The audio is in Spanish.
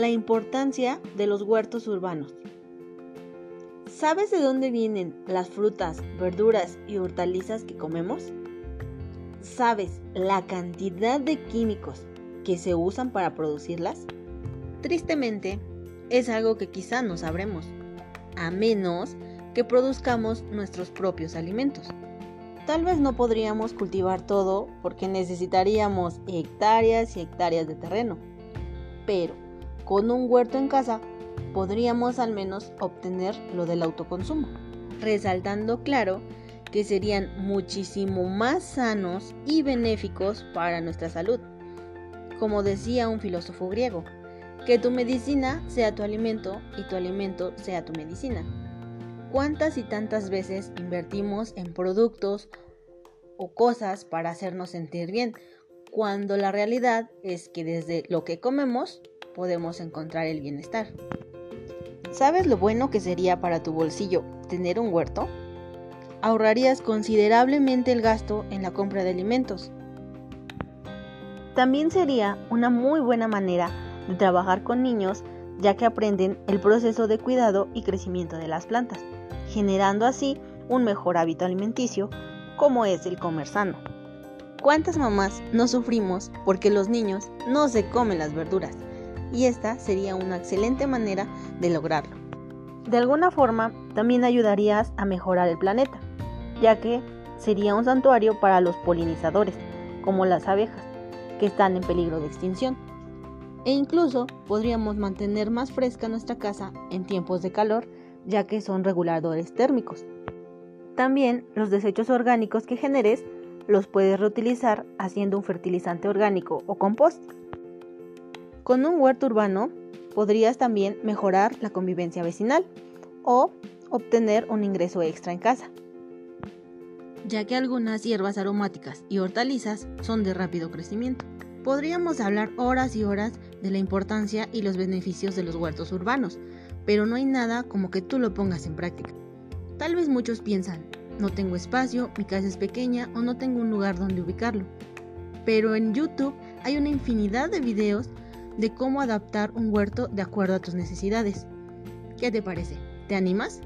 la importancia de los huertos urbanos. ¿Sabes de dónde vienen las frutas, verduras y hortalizas que comemos? ¿Sabes la cantidad de químicos que se usan para producirlas? Tristemente, es algo que quizá no sabremos, a menos que produzcamos nuestros propios alimentos. Tal vez no podríamos cultivar todo porque necesitaríamos hectáreas y hectáreas de terreno, pero con un huerto en casa podríamos al menos obtener lo del autoconsumo, resaltando claro que serían muchísimo más sanos y benéficos para nuestra salud. Como decía un filósofo griego, que tu medicina sea tu alimento y tu alimento sea tu medicina. ¿Cuántas y tantas veces invertimos en productos o cosas para hacernos sentir bien? Cuando la realidad es que desde lo que comemos podemos encontrar el bienestar. ¿Sabes lo bueno que sería para tu bolsillo tener un huerto? Ahorrarías considerablemente el gasto en la compra de alimentos. También sería una muy buena manera de trabajar con niños ya que aprenden el proceso de cuidado y crecimiento de las plantas, generando así un mejor hábito alimenticio como es el comer sano. ¿Cuántas mamás no sufrimos porque los niños no se comen las verduras? Y esta sería una excelente manera de lograrlo. De alguna forma, también ayudarías a mejorar el planeta, ya que sería un santuario para los polinizadores, como las abejas, que están en peligro de extinción e incluso podríamos mantener más fresca nuestra casa en tiempos de calor, ya que son reguladores térmicos. También los desechos orgánicos que generes los puedes reutilizar haciendo un fertilizante orgánico o compost. Con un huerto urbano podrías también mejorar la convivencia vecinal o obtener un ingreso extra en casa, ya que algunas hierbas aromáticas y hortalizas son de rápido crecimiento. Podríamos hablar horas y horas de la importancia y los beneficios de los huertos urbanos, pero no hay nada como que tú lo pongas en práctica. Tal vez muchos piensan, no tengo espacio, mi casa es pequeña o no tengo un lugar donde ubicarlo. Pero en YouTube hay una infinidad de videos de cómo adaptar un huerto de acuerdo a tus necesidades. ¿Qué te parece? ¿Te animas?